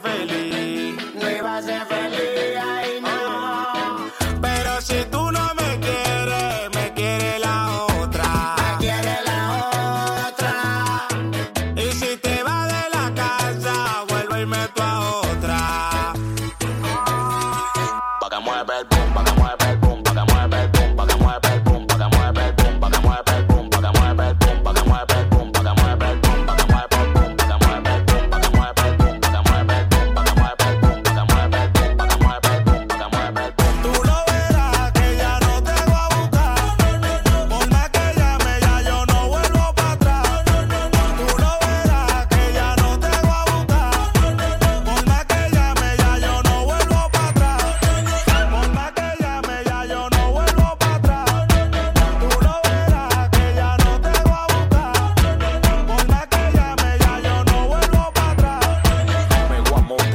feliz, no iba a ser feliz, ay no. Pero si tú no me quieres, me quiere la otra. Me quiere la otra. Y si te vas de la casa, vuelvo y meto a otra. Pa' que mueve el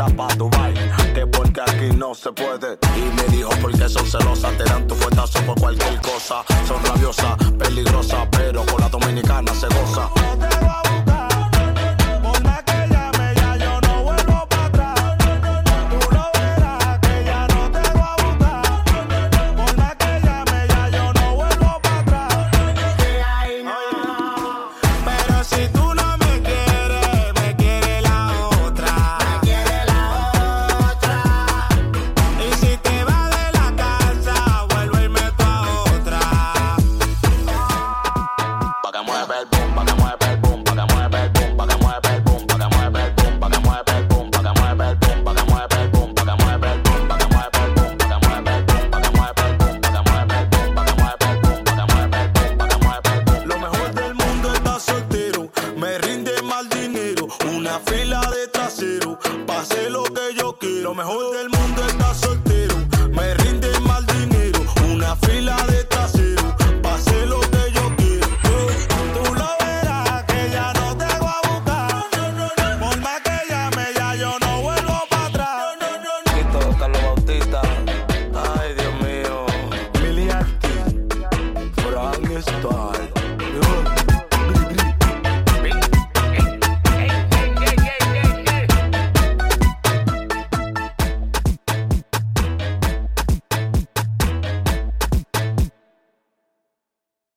pa' Dubai. Que porque aquí no se puede. Y me dijo porque son celosas, te dan tu fuetazo por cualquier cosa. Son rabiosas, peligrosas, pero con la dominicana se goza. la fila de trasero. Pase lo que yo quiero. Mejor del mundo está soltero. Me rinde mal dinero. Una fila de trasero. Pase lo que yo quiero. Tú lo verás que ya no te voy a buscar. Por más que llame, ya yo no vuelvo para atrás. Quito Carlos Bautista. Ay, Dios mío. Miliarty. Frank Star.